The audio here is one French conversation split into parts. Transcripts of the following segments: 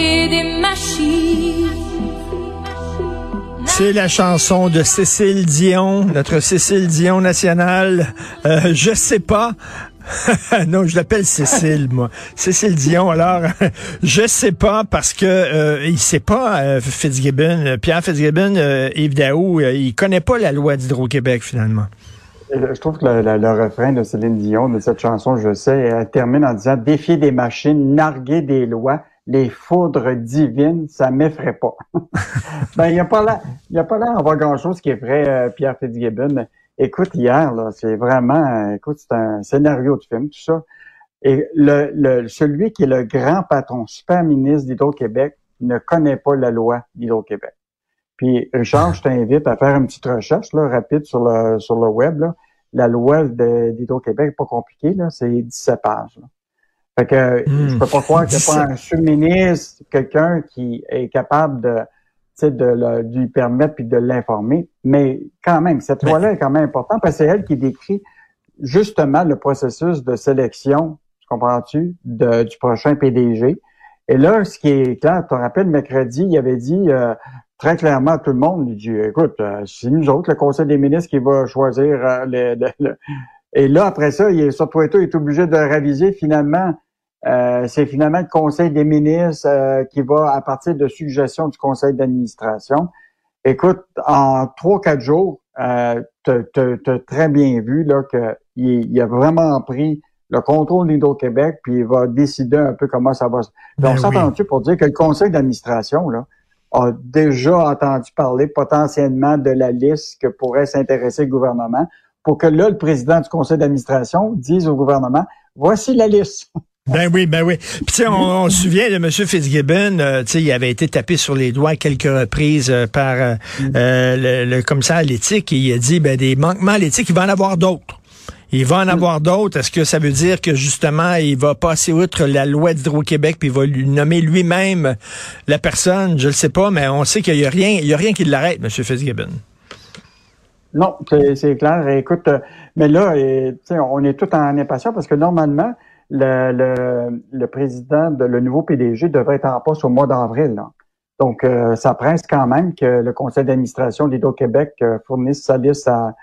des machines. C'est la chanson de Cécile Dion, notre Cécile Dion nationale. Euh, je sais pas. non, je l'appelle Cécile, moi. Cécile Dion. Alors, je sais pas parce que euh, il sait pas euh, Fitzgibbon, Pierre Fitzgibbon, euh, Yves Daou, euh, il connaît pas la loi d'Hydro-Québec finalement. Je trouve que le, le- le refrain de Céline Dion de cette chanson, je sais, elle termine en disant défier des machines, narguer des lois, les foudres divines, ça m'effraie pas. ben, il n'y a pas là, il a pas l'air d'avoir grand chose qui effraie euh, Pierre Fitzgibbon. Écoute, hier, là, c'est vraiment, euh, écoute, c'est un scénario de film, tout ça. Et le, celui qui est le grand patron, super ministre d'Hydro-Québec, ne connaît pas la loi d'Hydro-Québec. Puis, Richard, je t'invite à faire une petite recherche là, rapide sur le, sur le web. Là. La loi d'Hydro-Québec n'est pas compliquée, là, c'est 17 pages. là. Fait que Hmm. je peux pas croire a pas un sous-ministre, quelqu'un qui est capable de, tu sais, de, le- de lui permettre puis de l'informer. Mais quand même, cette Mais- loi-là est quand même importante parce que c'est elle qui décrit justement le processus de sélection, tu comprends-tu, de- du prochain PDG. Et là, ce qui est clair, tu te rappelles, mercredi, il avait dit euh, très clairement à tout le monde, il dit, écoute, euh, c'est nous autres, le Conseil des ministres, qui va choisir euh, le, le- le- Et là, après ça, il est, sur Twitter, il est obligé de réviser finalement. Euh, c'est finalement le Conseil des ministres euh, qui va, à partir de suggestions du Conseil d'administration. Écoute, en trois, quatre jours, euh, t'as- t'as très bien vu là qu'il il a vraiment pris le contrôle d'Hydro-Québec, puis il va décider un peu comment ça va Ben on oui. s'entend-tu pour dire que le conseil d'administration, là, a déjà entendu parler potentiellement de la liste que pourrait s'intéresser le gouvernement pour que là, le président du conseil d'administration dise au gouvernement, voici la liste. Ben oui, ben oui. Puis tu sais, on, on se souvient de M. Fitzgibbon, euh, tu sais, il avait été tapé sur les doigts quelques reprises euh, par euh, euh, le, le commissaire à l'éthique et il a dit, ben des manquements à l'éthique, il va en avoir d'autres. Il va en avoir d'autres. Est-ce que ça veut dire que justement, il va passer outre la loi d'Hydro-Québec puis il va lui nommer lui-même la personne? Je le sais pas, mais on sait qu'il y a rien, il y a rien qui l'arrête, M. Fitzgibbon. Non, c'est clair. Écoute, euh, mais là, on est tout en impatience parce que normalement, le, le, le président, de, le nouveau PDG devrait être en poste au mois d'avril. Donc, euh, ça presse quand même que le conseil d'administration d'Hydro-Québec euh, fournisse sa liste à,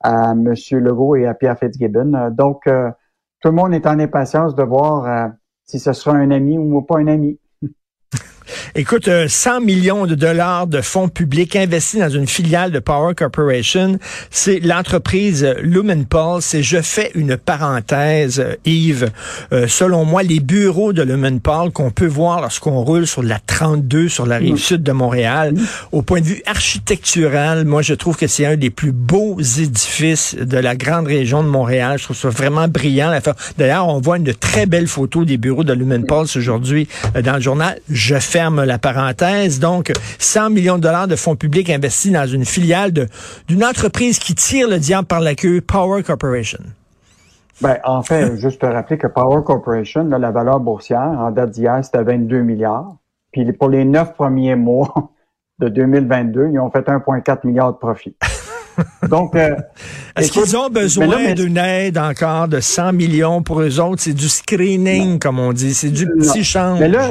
à M. Legault et à Pierre Fitzgibbon. Euh, Donc, euh, tout le monde est en impatience de voir euh, si ce sera un ami ou pas un ami. Écoute, euh, 100 millions de dollars de fonds publics investis dans une filiale de Power Corporation, c'est l'entreprise euh, Lumenpulse. Et je fais une parenthèse, euh, Yves. Euh, selon moi, les bureaux de Lumenpulse qu'on peut voir lorsqu'on roule sur la 32 sur la rive sud de Montréal, au point de vue architectural, moi, je trouve que c'est un des plus beaux édifices de la grande région de Montréal. Je trouve ça vraiment brillant. D'ailleurs, on voit une très belle photo des bureaux de Lumenpulse aujourd'hui euh, dans le journal. Je ferme la parenthèse. Donc, 100 millions de dollars de fonds publics investis dans une filiale d'une entreprise qui tire le diable par la queue, Power Corporation. Ben, en fait, juste te rappeler que Power Corporation, là, la valeur boursière, en date d'hier, c'était 22 milliards. Puis pour les neuf premiers mois de 2022, ils ont fait 1,4 milliard de profit. Donc, euh, Est-ce qu'ils ont besoin d'une aide encore de 100 millions pour eux autres? C'est du screening, comme on dit. C'est du Non. petit change. Mais là,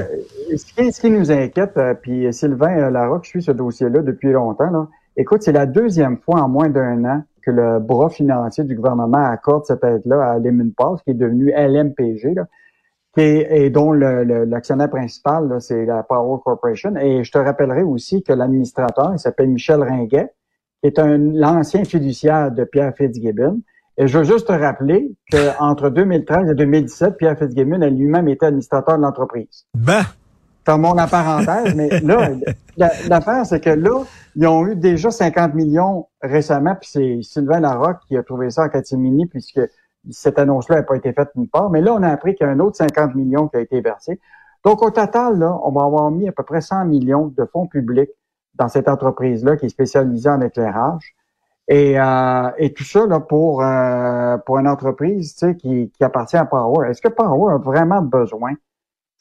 ce qui, ce qui nous inquiète, euh, puis Sylvain euh, Larocque suit ce dossier-là depuis longtemps. Là. Écoute, c'est la deuxième fois en moins d'un an que le bras financier du gouvernement accorde cette aide-là à Lemon Pass, qui est devenu LMPG. Là. et dont l'actionnaire principal, c'est la Power Corporation. Et je te rappellerai aussi que l'administrateur, il s'appelle Michel Ringuet, qui est un l'ancien fiduciaire de Pierre Fitzgibbon. Et je veux juste te rappeler qu'entre 2013 et 2017, Pierre Fitzgibbon a lui-même été administrateur de l'entreprise. Ben, Fermons la parenthèse, mais là, la- l'affaire, c'est que là, ils ont eu déjà 50 millions récemment, puis c'est Sylvain Larocque qui a trouvé ça en catimini, puisque cette annonce-là n'a pas été faite nulle part. Mais là, on a appris qu'il y a un autre 50 millions qui a été versé. Donc, au total, là, on va avoir mis à peu près 100 millions de fonds publics dans cette entreprise-là qui est spécialisée en éclairage. Et, euh, et tout ça là, pour, euh, pour une entreprise tu sais, qui, qui appartient à Power. Est-ce que Power a vraiment besoin?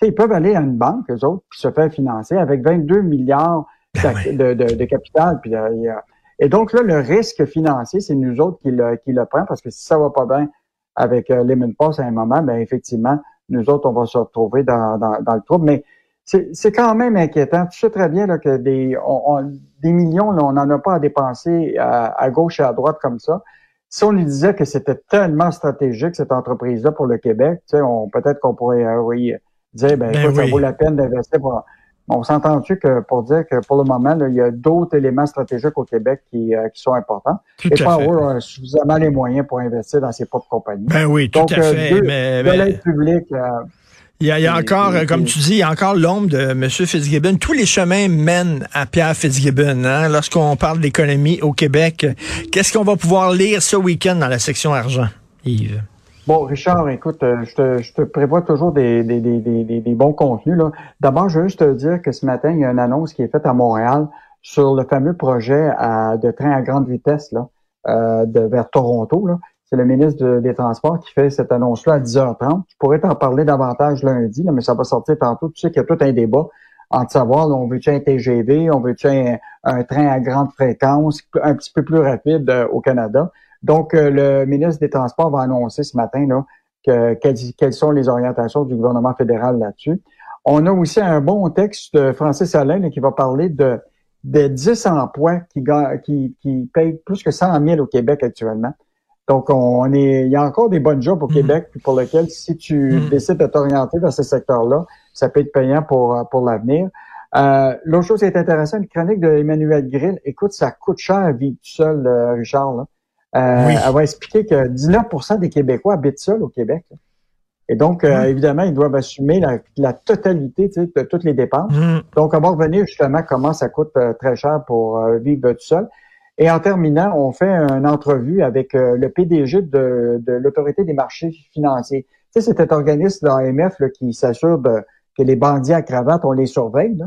Tu sais, ils peuvent aller à une banque, eux autres, puis se faire financer avec 22 milliards d'ac- de, de, de capital. Puis, euh, et donc là, le risque financier, c'est nous autres qui le, qui le prend parce que si ça va pas bien avec euh, Lemon Pass à un moment, ben effectivement, nous autres, on va se retrouver dans, dans, dans le trouble. Mais c'est c'est quand même inquiétant. Tu sais très bien là, que des, on, on- des millions, là, on n'en a pas à dépenser à, à gauche et à droite comme ça. Si on nous disait que c'était tellement stratégique, cette entreprise-là, pour le Québec, tu sais, peut-être qu'on pourrait euh, oui, dire, ben, Ben écoute, oui. ça vaut la peine d'investir pour... On s'entend-tu que pour dire que pour le moment, là, il y a d'autres éléments stratégiques au Québec qui, euh, qui sont importants. tout Et. Power a suffisamment les moyens pour investir dans ses propres compagnies. Ben oui, tout Donc, à euh, fait. deux- mais, de mais- l'aide publique, euh, Il y a, il y a Et- encore, et- euh, comme tu dis, il y a encore l'ombre de M. Fitzgibbon. Tous les chemins mènent à Pierre Fitzgibbon. Hein? Lorsqu'on parle d'économie au Québec, qu'est-ce qu'on va pouvoir lire ce week-end dans la section argent, Yves? Bon, Richard, écoute, euh, je te, je te prévois toujours des, des, des, des, bons contenus. D'abord, je veux juste te dire que ce matin, il y a une annonce qui est faite à Montréal sur le fameux projet à- de train à grande vitesse là, euh, de, vers Toronto. C'est le ministre de- des Transports qui fait cette annonce-là à 10h30. Je pourrais t'en parler davantage lundi, là, mais ça va sortir tantôt. Tu sais qu'il y a tout un débat entre savoir, là, on veut-tu un TGV, on veut-tu un, un train à grande fréquence, un petit peu plus rapide euh, au Canada. Donc, euh, le ministre des Transports va annoncer ce matin là, que, quelles, quelles sont les orientations du gouvernement fédéral là-dessus. On a aussi un bon texte de Francis Alain là, qui va parler de, de 10 emplois qui, qui, qui payent plus que 100 000 au Québec actuellement. Donc, on est, il y a encore des bonnes jobs au Mhm. Québec pour lesquels, si tu Mhm. décides de t'orienter vers ce secteur-là, ça peut être payant pour, pour l'avenir. Euh, L'autre chose qui est intéressante, une chronique de Emmanuel Grill. Écoute, ça coûte cher à vivre tout seul, euh, Richard. Là. Euh, Oui. Elle va expliquer que 19% des Québécois habitent seuls au Québec. Et donc, euh, évidemment, ils doivent assumer la, la totalité tu sais, de toutes les dépenses. Hum, Donc, on va revenir justement comment ça coûte euh, très cher pour euh, vivre tout seul. Et en terminant, on fait une entrevue avec euh, le PDG de, de l'Autorité des marchés financiers. Tu sais, c'est cet organisme de l'AMF là, qui s'assure que les bandits à cravate, on les surveille. Là.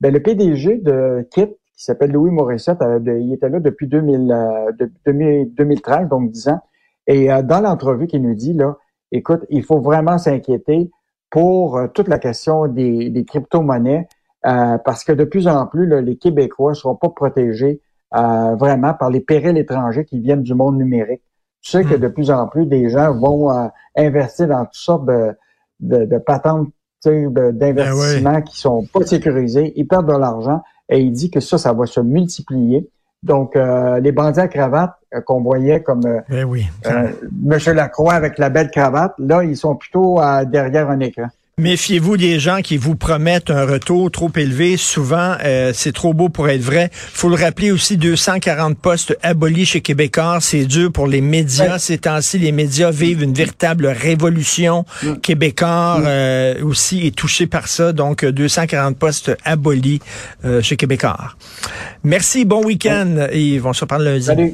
Ben, le PDG de KIT, qui s'appelle Louis Morissette, euh, il était là depuis 2000, euh, de- 2000 2013, donc 10 ans. Et euh, dans l'entrevue, qu'il nous dit, là, écoute, il faut vraiment s'inquiéter pour euh, toute la question des, des crypto-monnaies, euh, parce que de plus en plus, là, les Québécois ne seront pas protégés euh, vraiment par les périls étrangers qui viennent du monde numérique. Tu sais que Mm. de plus en plus, des gens vont euh, investir dans toutes sortes de, de, de patentes de- d'investissements qui sont pas sécurisés. Ils perdent de l'argent et il dit que ça, ça va se multiplier. Donc, euh, les bandits à cravate euh, qu'on voyait comme euh, ben oui. euh, Monsieur Lacroix avec la belle cravate, là, ils sont plutôt derrière un écran. Méfiez-vous des gens qui vous promettent un retour trop élevé. Souvent, euh, c'est trop beau pour être vrai. faut le rappeler aussi, 240 postes abolis chez Québécois. C'est dur pour les médias. Ouais. Ces temps-ci, les médias vivent une véritable révolution. Québécois euh, aussi est touché par ça. Donc, euh, 240 postes abolis euh, chez Québécois. Merci, bon week-end. Et on se reparle lundi. Salut.